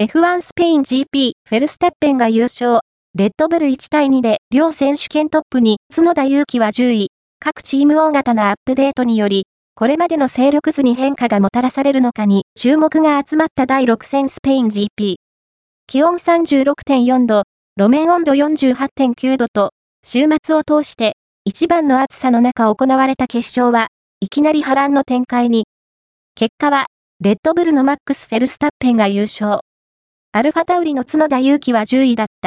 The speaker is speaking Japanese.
F1 スペイン GP フェルステッペンが優勝。レッドブル1対2で両選手権トップに角田祐希は10位。各チーム大型なアップデートにより、これまでの勢力図に変化がもたらされるのかに注目が集まった第6戦スペイン GP。気温36.4度、路面温度48.9度と、週末を通して一番の暑さの中行われた決勝は、いきなり波乱の展開に。結果は、レッドブルのマックス・フェルスタッペンが優勝。アルファタウリの角田祐希は10位だった。